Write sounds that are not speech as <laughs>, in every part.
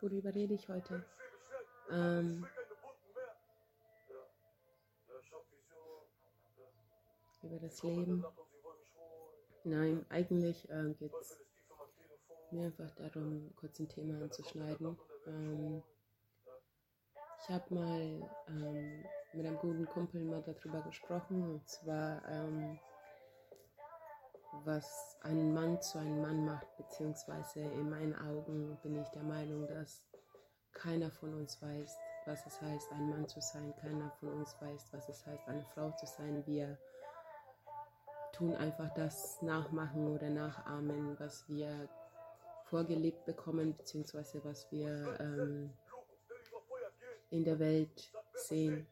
Worüber rede ich heute? Ähm, über das Leben. Nein, eigentlich äh, geht es mir einfach darum, kurz ein Thema anzuschneiden. Ähm, ich habe mal ähm, mit einem guten Kumpel mal darüber gesprochen, und zwar, ähm, was einen Mann zu einem Mann macht, beziehungsweise in meinen Augen bin ich der Meinung, dass keiner von uns weiß, was es heißt, ein Mann zu sein. Keiner von uns weiß, was es heißt, eine Frau zu sein. Wir tun einfach das nachmachen oder nachahmen, was wir vorgelebt bekommen, beziehungsweise was wir ähm, in der Welt sehen,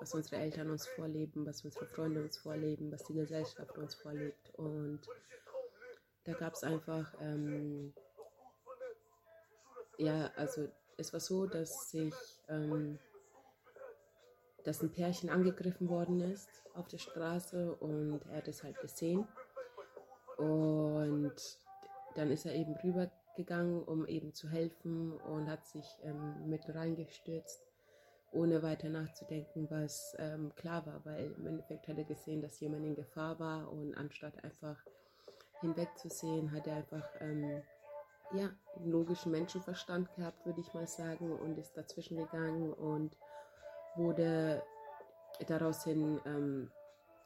was unsere Eltern uns vorleben, was unsere Freunde uns vorleben, was die Gesellschaft uns vorlebt. Und da gab es einfach, ähm, ja, also es war so, dass sich, ähm, dass ein Pärchen angegriffen worden ist auf der Straße und er hat es halt gesehen. Und dann ist er eben rübergegangen, um eben zu helfen und hat sich ähm, mit reingestürzt, ohne weiter nachzudenken, was ähm, klar war, weil im Endeffekt hat er gesehen, dass jemand in Gefahr war und anstatt einfach hinwegzusehen, hat er einfach ähm, ja, einen logischen Menschenverstand gehabt, würde ich mal sagen, und ist dazwischen gegangen und wurde daraus hin ähm,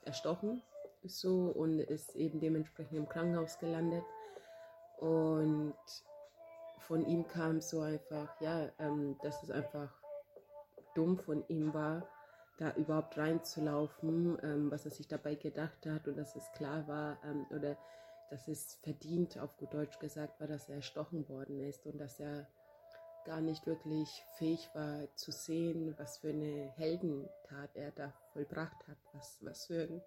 erstochen so und ist eben dementsprechend im Krankenhaus gelandet. Und von ihm kam so einfach, ja, ähm, dass es einfach dumm von ihm war, da überhaupt reinzulaufen, ähm, was er sich dabei gedacht hat und dass es klar war ähm, oder dass es verdient, auf gut Deutsch gesagt, war, dass er erstochen worden ist und dass er gar nicht wirklich fähig war zu sehen, was für eine Heldentat er da vollbracht hat, was, was für ein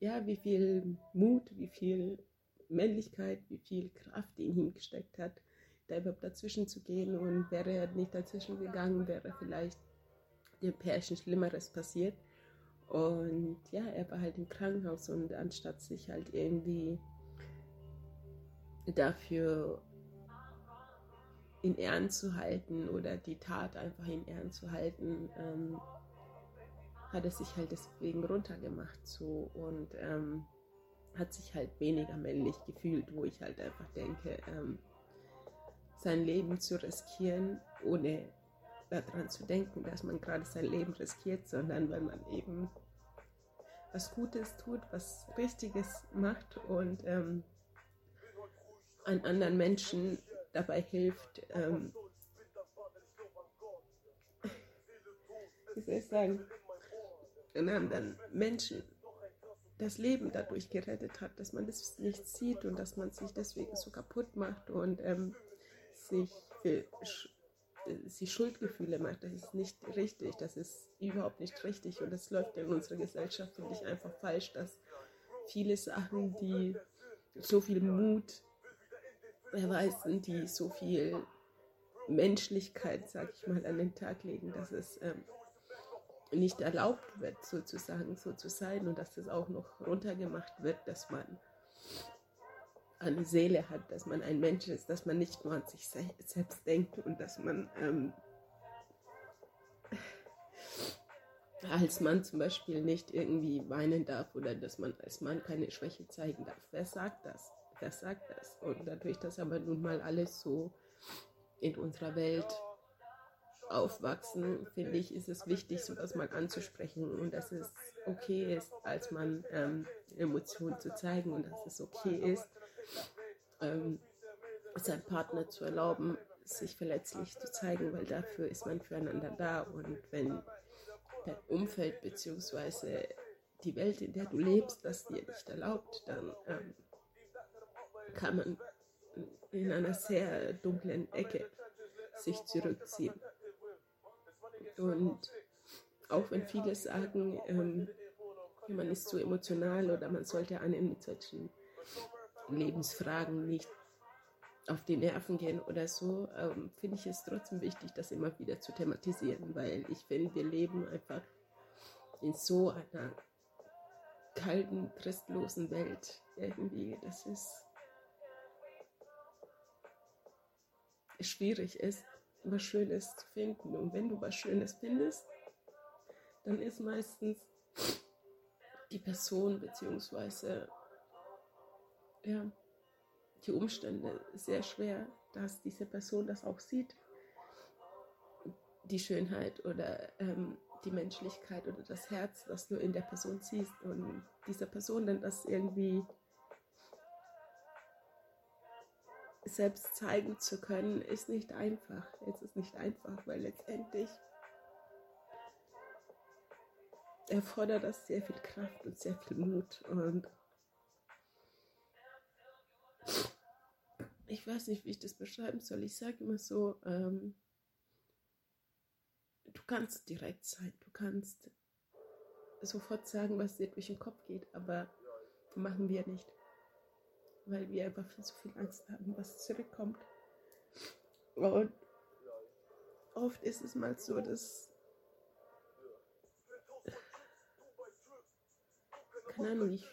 ja, wie viel Mut, wie viel Männlichkeit, wie viel Kraft in ihm gesteckt hat, da überhaupt dazwischen zu gehen. Und wäre er nicht dazwischen gegangen, wäre vielleicht dem Pärchen Schlimmeres passiert. Und ja, er war halt im Krankenhaus und anstatt sich halt irgendwie dafür in Ehren zu halten oder die Tat einfach in Ehren zu halten, ähm, hat er sich halt deswegen runtergemacht so und ähm, hat sich halt weniger männlich gefühlt, wo ich halt einfach denke, ähm, sein Leben zu riskieren, ohne daran zu denken, dass man gerade sein Leben riskiert, sondern wenn man eben was Gutes tut, was Richtiges macht und ähm, an anderen Menschen dabei hilft, ähm, <laughs> wie soll ich sagen, den anderen Menschen das Leben dadurch gerettet hat, dass man das nicht sieht und dass man sich deswegen so kaputt macht und ähm, sich, für, äh, sich Schuldgefühle macht. Das ist nicht richtig, das ist überhaupt nicht richtig und das läuft in unserer Gesellschaft, finde ich, einfach falsch, dass viele Sachen, die so viel Mut erweisen, die so viel Menschlichkeit, sag ich mal, an den Tag legen, dass es ähm, nicht erlaubt wird, sozusagen so zu sein und dass das auch noch runtergemacht wird, dass man eine Seele hat, dass man ein Mensch ist, dass man nicht nur an sich selbst denkt und dass man ähm, als Mann zum Beispiel nicht irgendwie weinen darf oder dass man als Mann keine Schwäche zeigen darf. Wer sagt das? Wer sagt das? Und dadurch, dass aber nun mal alles so in unserer Welt aufwachsen, finde ich, ist es wichtig, sowas mal anzusprechen und dass es okay ist, als man ähm, Emotionen zu zeigen und dass es okay ist, ähm, seinem Partner zu erlauben, sich verletzlich zu zeigen, weil dafür ist man füreinander da und wenn dein Umfeld bzw. die Welt, in der du lebst, das dir nicht erlaubt, dann ähm, kann man in einer sehr dunklen Ecke sich zurückziehen. Und auch wenn viele sagen, ähm, man ist zu emotional oder man sollte einem mit solchen Lebensfragen nicht auf die Nerven gehen oder so, ähm, finde ich es trotzdem wichtig, das immer wieder zu thematisieren, weil ich finde, wir leben einfach in so einer kalten, trostlosen Welt irgendwie, dass es schwierig ist, was Schönes zu finden. Und wenn du was Schönes findest, dann ist meistens die Person bzw. Ja, die Umstände sehr schwer, dass diese Person das auch sieht. Die Schönheit oder ähm, die Menschlichkeit oder das Herz, was du in der Person siehst. Und dieser Person dann das irgendwie selbst zeigen zu können, ist nicht einfach. Es ist nicht einfach, weil letztendlich erfordert das sehr viel Kraft und sehr viel Mut. Und ich weiß nicht, wie ich das beschreiben soll. Ich sage immer so, ähm, du kannst direkt sein, du kannst sofort sagen, was dir durch den Kopf geht, aber machen wir nicht, weil wir einfach viel zu viel Angst haben, was zurückkommt. Und oft ist es mal so, dass keine Ahnung, ich,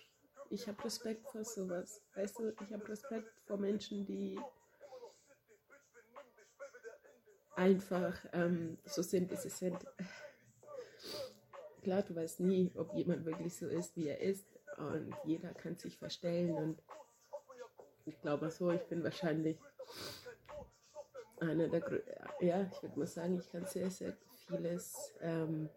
ich habe Respekt vor sowas. Weißt du, ich habe Respekt vor Menschen, die einfach ähm, so sind, wie sie sind. Klar, du weißt nie, ob jemand wirklich so ist, wie er ist. Und jeder kann sich verstellen. Und ich glaube so, ich bin wahrscheinlich einer der, ja, ich würde mal sagen, ich kann sehr, sehr vieles ähm,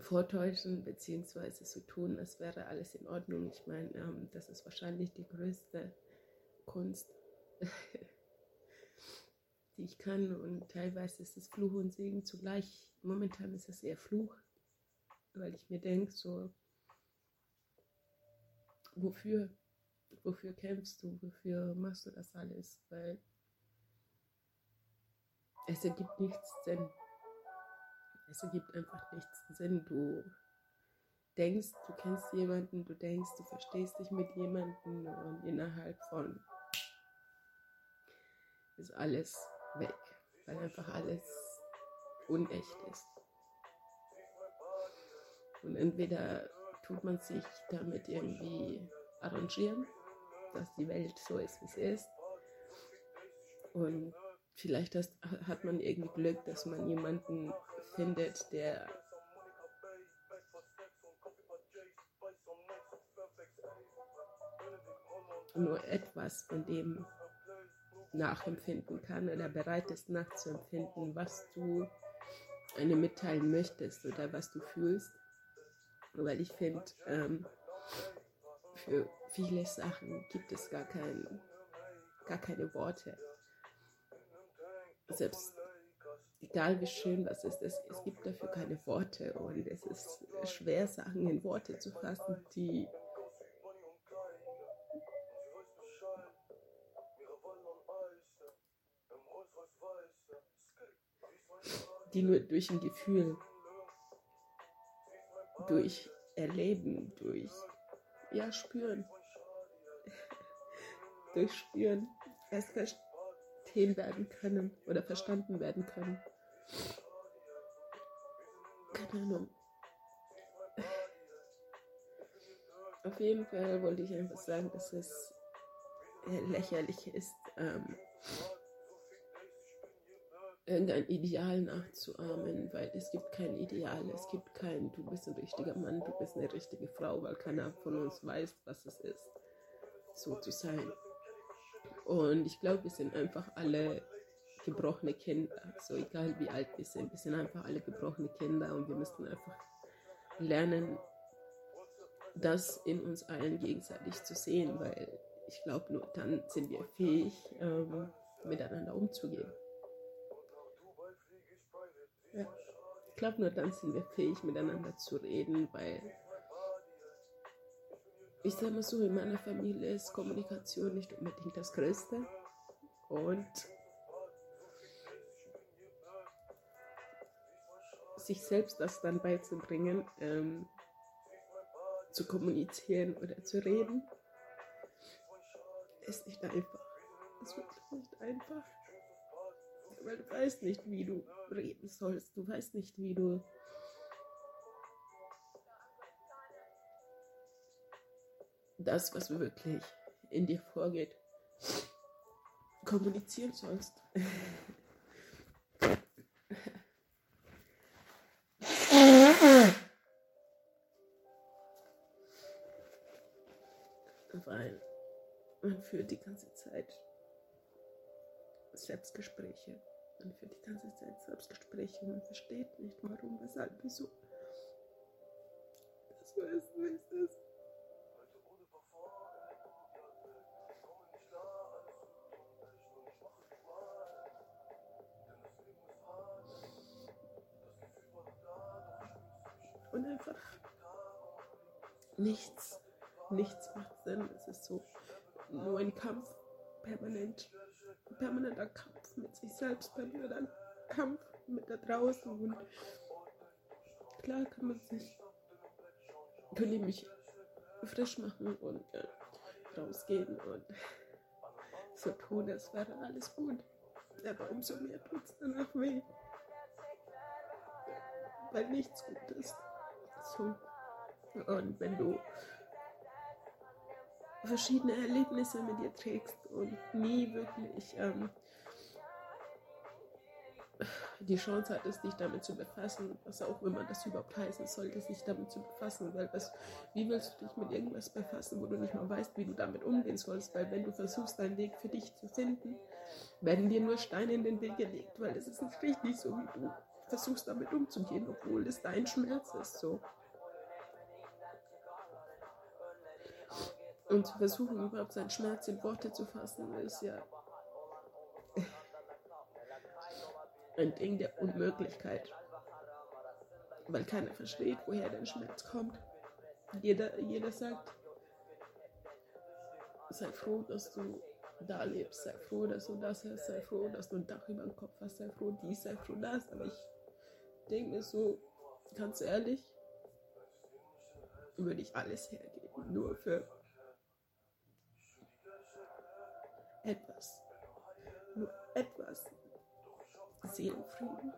vortäuschen, beziehungsweise so tun, als wäre alles in Ordnung. Ich meine, ähm, das ist wahrscheinlich die größte Kunst, <laughs> die ich kann. Und teilweise ist es Fluch und Segen zugleich. Momentan ist es eher Fluch, weil ich mir denke, so, wofür? Wofür kämpfst du? Wofür machst du das alles? Weil es ergibt nichts Sinn. Es ergibt einfach nichts Sinn. Du denkst, du kennst jemanden, du denkst, du verstehst dich mit jemandem und innerhalb von ist alles weg, weil einfach alles unecht ist. Und entweder tut man sich damit irgendwie arrangieren, dass die Welt so ist, wie sie ist. Und vielleicht hast, hat man irgendwie Glück, dass man jemanden findet, der nur etwas von dem nachempfinden kann oder bereit ist nachzuempfinden, was du einem mitteilen möchtest oder was du fühlst. Weil ich finde, ähm, für viele Sachen gibt es gar, kein, gar keine Worte. Selbst egal wie schön was ist, es, es gibt dafür keine Worte und es ist schwer, Sachen in Worte zu fassen, die die nur durch ein Gefühl, durch Erleben, durch ja spüren, <laughs> durch Spüren erst verstehen werden können oder verstanden werden können. Keine Ahnung. Auf jeden Fall wollte ich einfach sagen, dass es lächerlich ist, ähm, irgendein Ideal nachzuahmen, weil es gibt kein Ideal, es gibt kein, du bist ein richtiger Mann, du bist eine richtige Frau, weil keiner von uns weiß, was es ist, so zu sein. Und ich glaube, wir sind einfach alle gebrochene Kinder, so egal wie alt wir sind, wir sind einfach alle gebrochene Kinder und wir müssen einfach lernen, das in uns allen gegenseitig zu sehen, weil ich glaube, nur dann sind wir fähig, ähm, miteinander umzugehen. Ja. Ich glaube, nur dann sind wir fähig, miteinander zu reden, weil ich sage mal so, in meiner Familie ist Kommunikation nicht unbedingt das Größte. Und sich selbst das dann beizubringen, ähm, zu kommunizieren oder zu reden, ist nicht einfach. Es wird nicht einfach. Weil du weißt nicht, wie du reden sollst. Du weißt nicht, wie du das, was wirklich in dir vorgeht, kommunizieren sollst. Weil man führt die ganze Zeit Selbstgespräche. Man führt die ganze Zeit Selbstgespräche und man versteht nicht, warum, weshalb, wieso. Das weiß, weiß das. Und einfach nichts, nichts macht Sinn. Es ist so nur ein Kampf, permanent, permanenter Kampf mit sich selbst, permanenter Kampf mit da draußen. Und klar kann man sich, können die mich frisch machen und äh, rausgehen und so tun, als wäre alles gut. Aber umso mehr tut es danach weh. Weil nichts gut ist. So. Und wenn du verschiedene Erlebnisse mit dir trägst und nie wirklich ähm, die Chance hattest, dich damit zu befassen, was auch immer das überhaupt heißen sollte, sich damit zu befassen, weil was, wie willst du dich mit irgendwas befassen, wo du nicht mal weißt, wie du damit umgehen sollst, weil wenn du versuchst, deinen Weg für dich zu finden, werden dir nur Steine in den Weg gelegt, weil es ist nicht richtig so, wie du versuchst, damit umzugehen, obwohl es dein Schmerz ist, so. Und zu versuchen, überhaupt seinen Schmerz in Worte zu fassen, ist ja ein Ding der Unmöglichkeit. Weil keiner versteht, woher der Schmerz kommt. Jeder, jeder sagt, sei froh, dass du da lebst, sei froh, dass du das hast, sei froh, dass du ein Dach über dem Kopf hast, sei froh dies, sei froh das. Aber ich denke mir so, ganz ehrlich, würde ich alles hergeben, nur für etwas, nur etwas Seelenfrieden.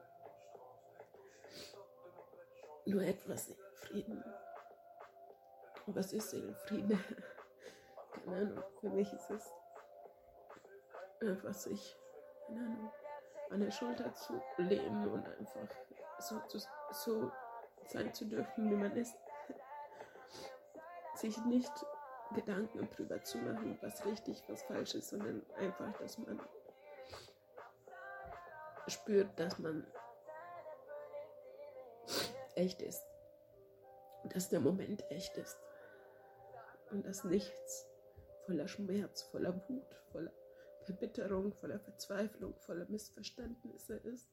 Nur etwas Seelenfrieden. Was ist Seelenfrieden? <laughs> Keine Ahnung, für mich ist es einfach sich, keine Ahnung, an der Schulter zu lehnen und einfach so, zu, so sein zu dürfen, wie man ist. <laughs> Sich nicht Gedanken drüber zu machen, was richtig, was falsch ist, sondern einfach, dass man spürt, dass man echt ist. Dass der Moment echt ist. Und dass nichts voller Schmerz, voller Wut, voller Verbitterung, voller Verzweiflung, voller Missverständnisse ist.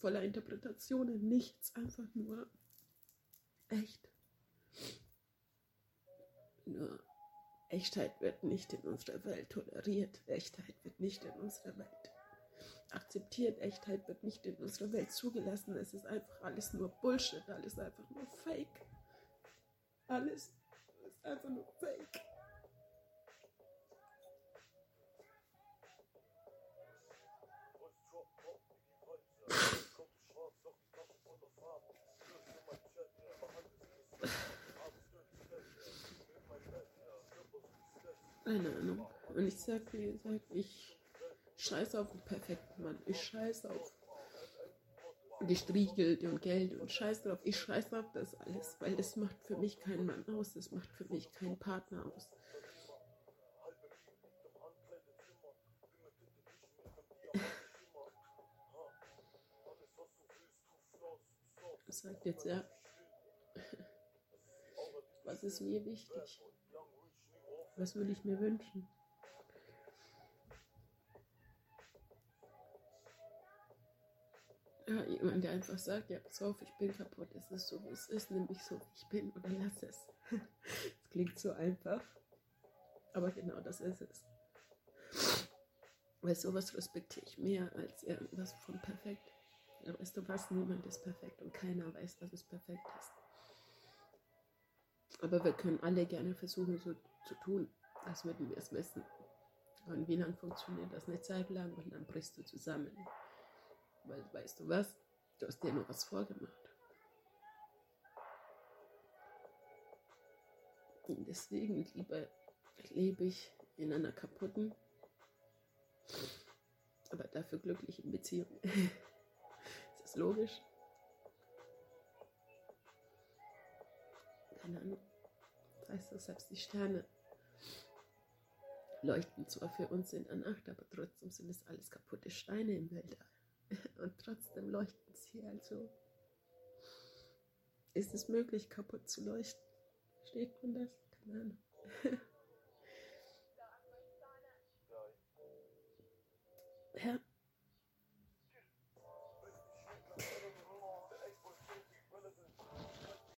Voller Interpretationen. Nichts, einfach nur echt. Nur Echtheit wird nicht in unserer Welt toleriert. Echtheit wird nicht in unserer Welt akzeptiert. Echtheit wird nicht in unserer Welt zugelassen. Es ist einfach alles nur Bullshit, alles einfach nur Fake. Alles ist einfach nur Fake. Keine Ahnung. Und ich sag, wie gesagt, ich scheiße auf den perfekten Mann. Ich scheiße auf gestriegelt und Geld und scheiß drauf. Ich scheiße auf das alles, weil das macht für mich keinen Mann aus. Das macht für mich keinen Partner aus. Sagt jetzt ja, was ist mir wichtig? Was würde ich mir wünschen? Ja, jemand, der einfach sagt, ja, pass auf, ich bin kaputt, es ist so, wie es ist, nimm mich so, wie ich bin oder lass es. <laughs> Es klingt so einfach, aber genau das ist es. Weil sowas respektiere ich mehr als irgendwas von perfekt. Weißt du was, niemand ist perfekt und keiner weiß, dass es perfekt ist. Aber wir können alle gerne versuchen, so zu tun, als würden wir es wissen. Und wie lange funktioniert das? Eine Zeit lang und dann brichst du zusammen. Weil, weißt du was? Du hast dir nur was vorgemacht. Und deswegen lieber lebe ich in einer kaputten, aber dafür glücklichen Beziehung. <laughs> Ist das logisch? Keine. Das heißt doch, selbst die Sterne leuchten zwar für uns in der Nacht, aber trotzdem sind es alles kaputte Steine im Weltall. <laughs> Und trotzdem leuchten sie also. Ist es möglich, kaputt zu leuchten? Versteht man das? Keine Ahnung. <laughs>